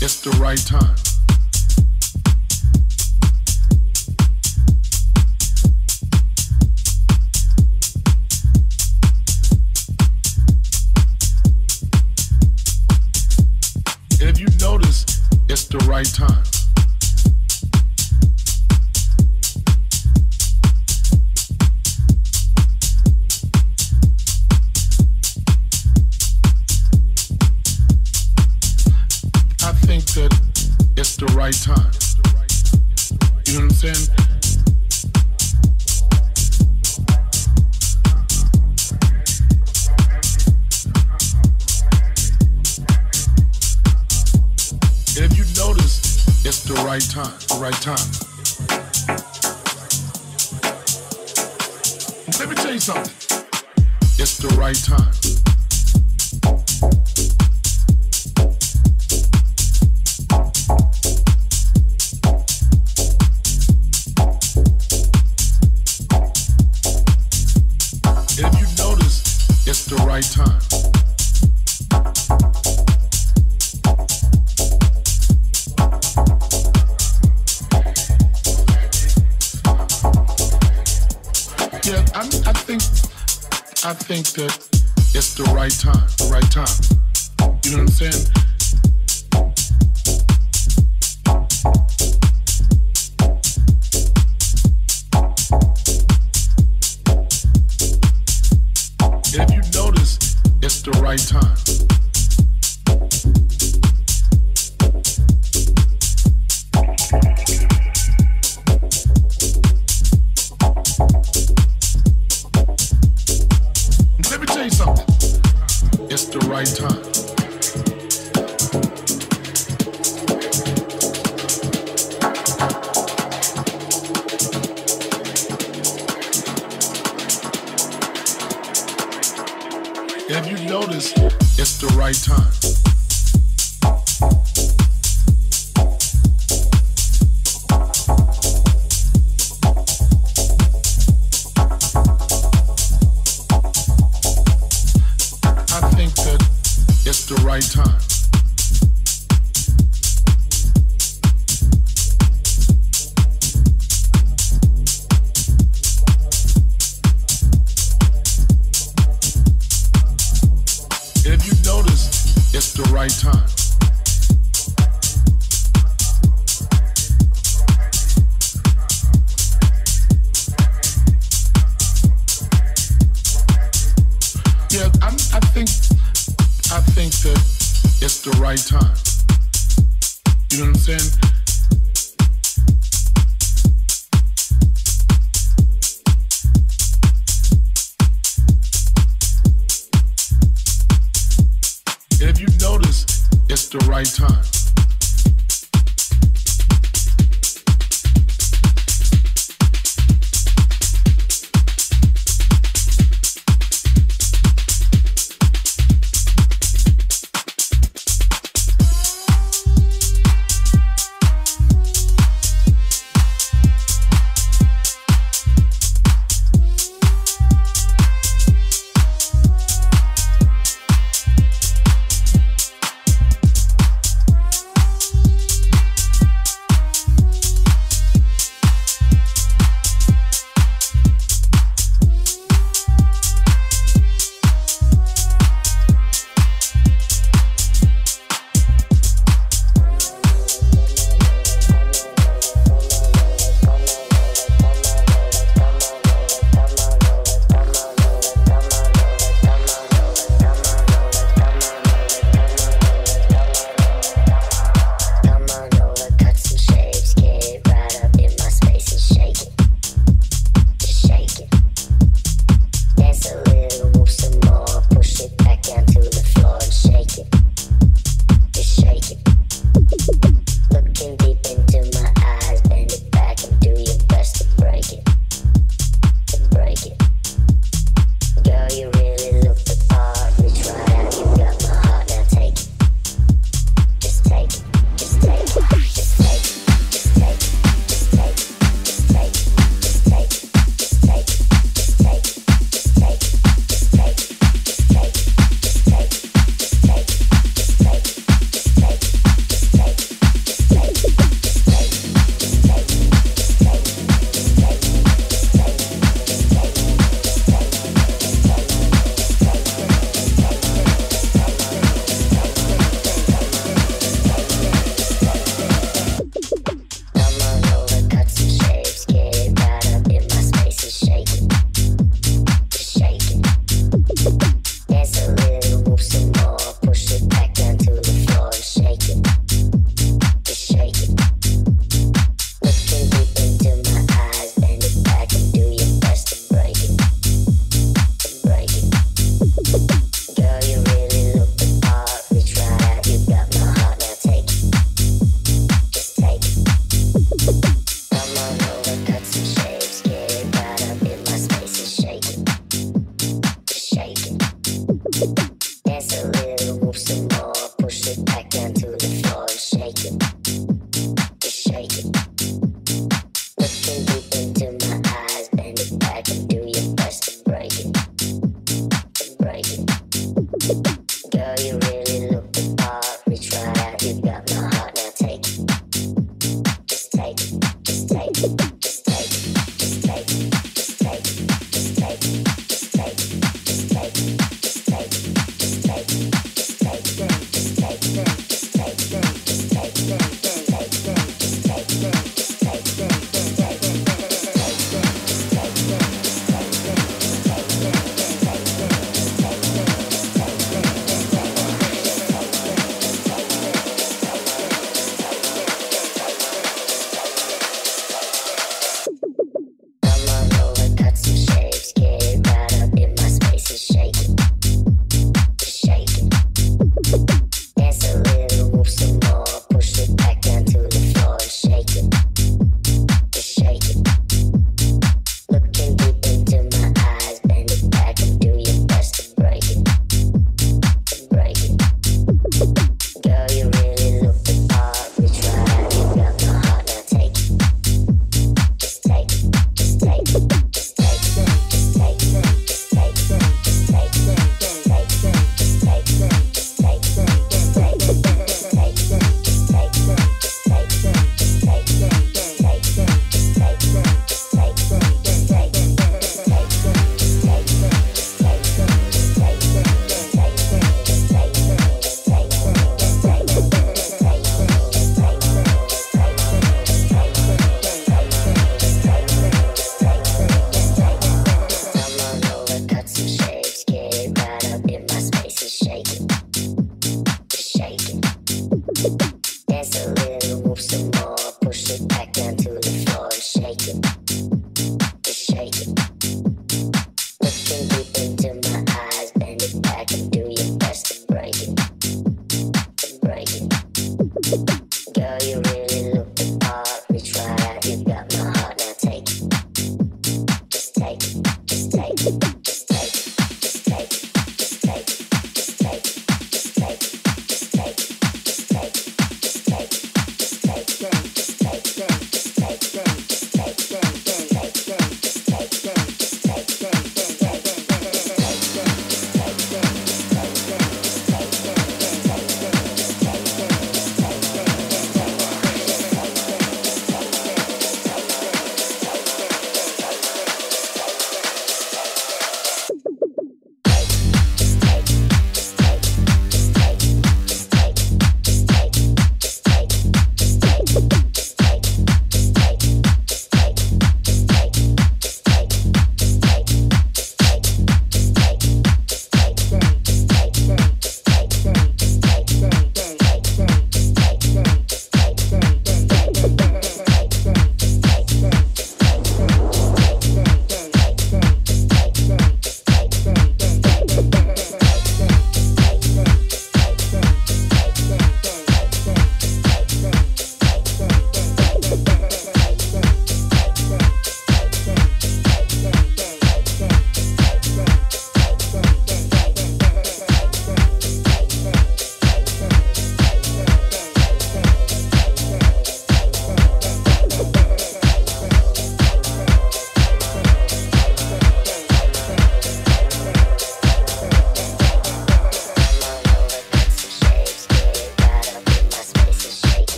It's the right time. right time. I think that it's the right time. Right time. Let me tell you something. It's the right time. think that it's the right time, the right time. You know what I'm saying? And if you notice, it's the right time. right time.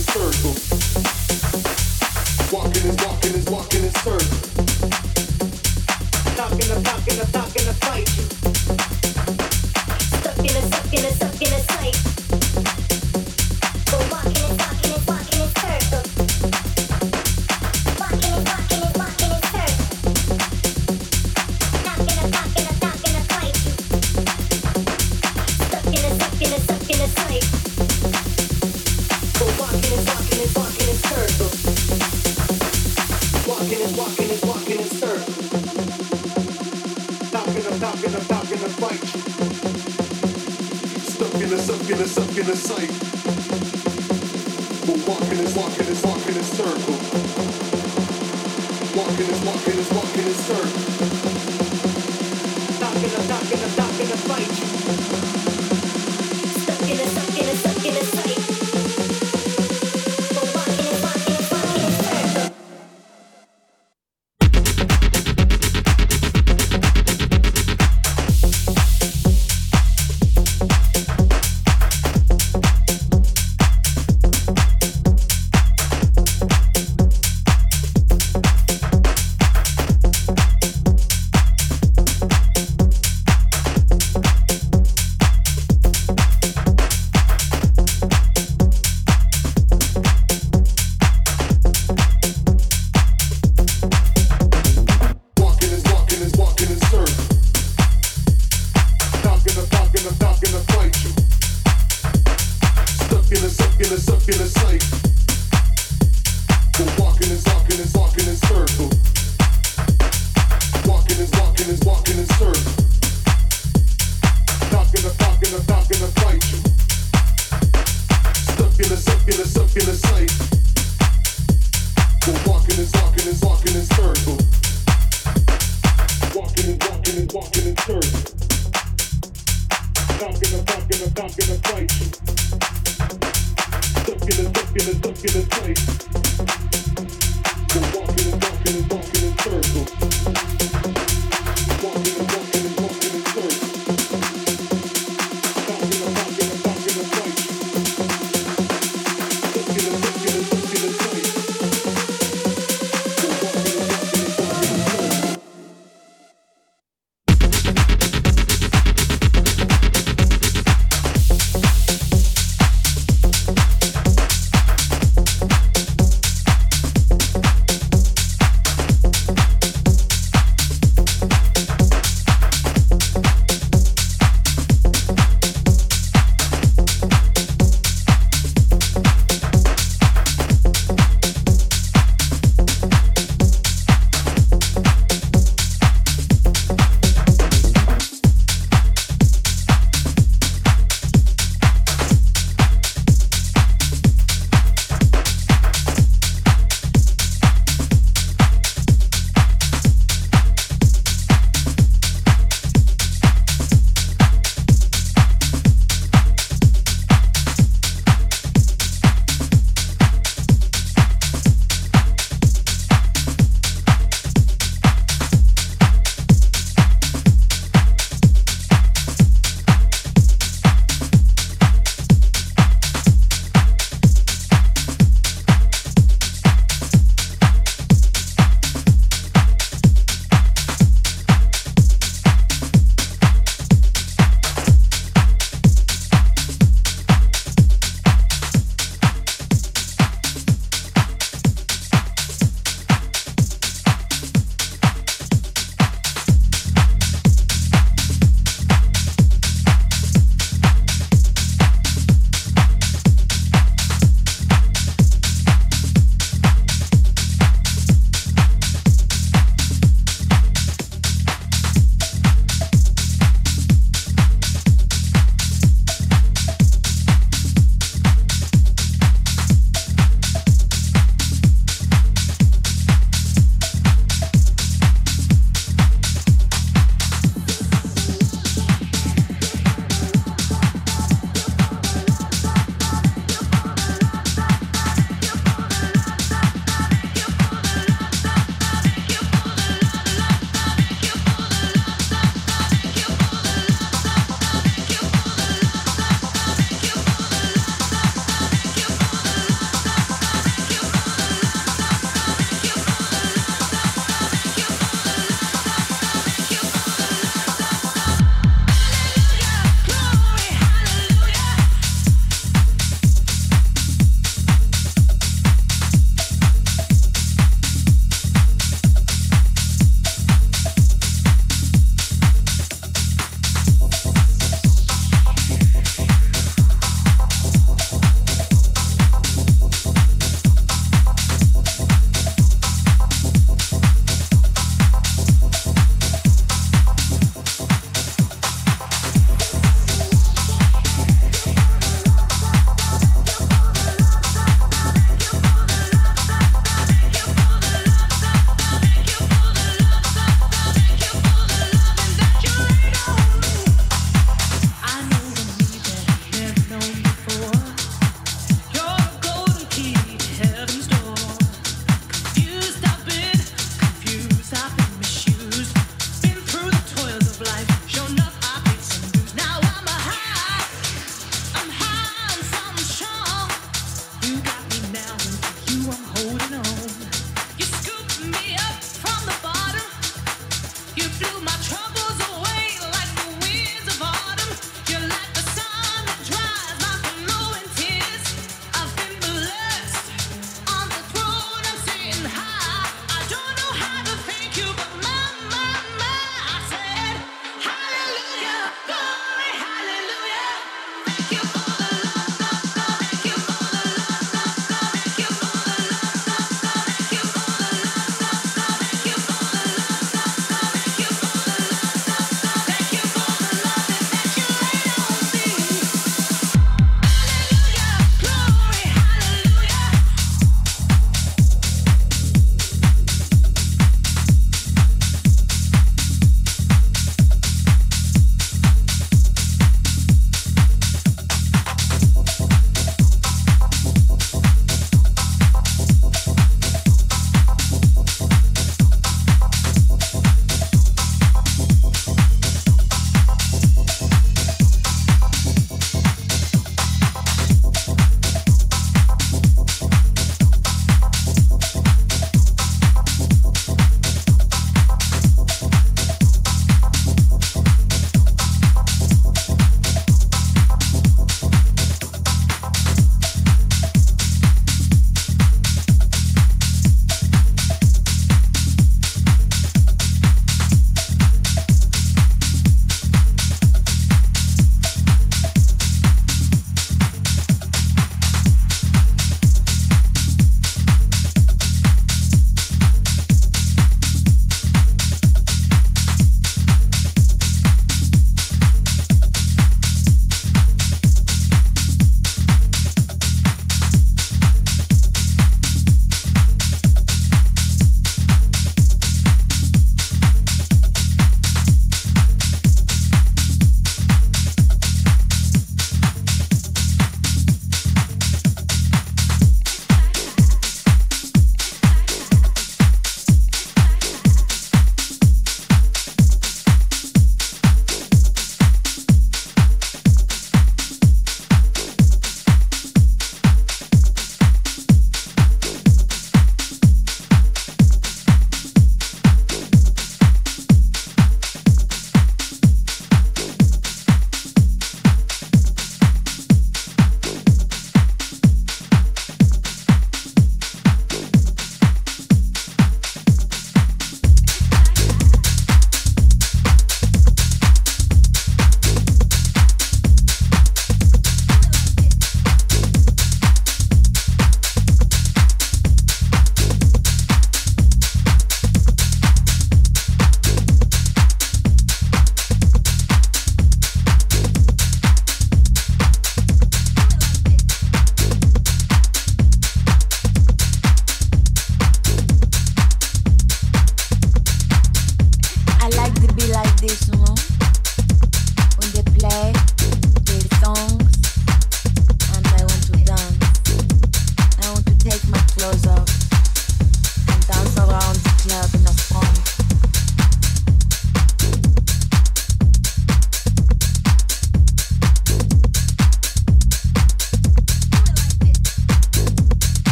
circle. circular, circular sight.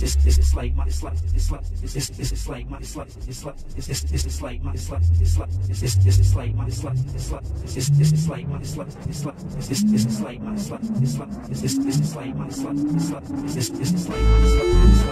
It's it's like it's like my it's like it's like it's it's it's like my it's like it's like it's it's it's like my it's like it's like it's it's it's like my it's like it's like it's it's it's like my it's like it's like it's it's it's like my it's like it's like it's it's it's like my it's like it's like it's it's it's like my it's like it's like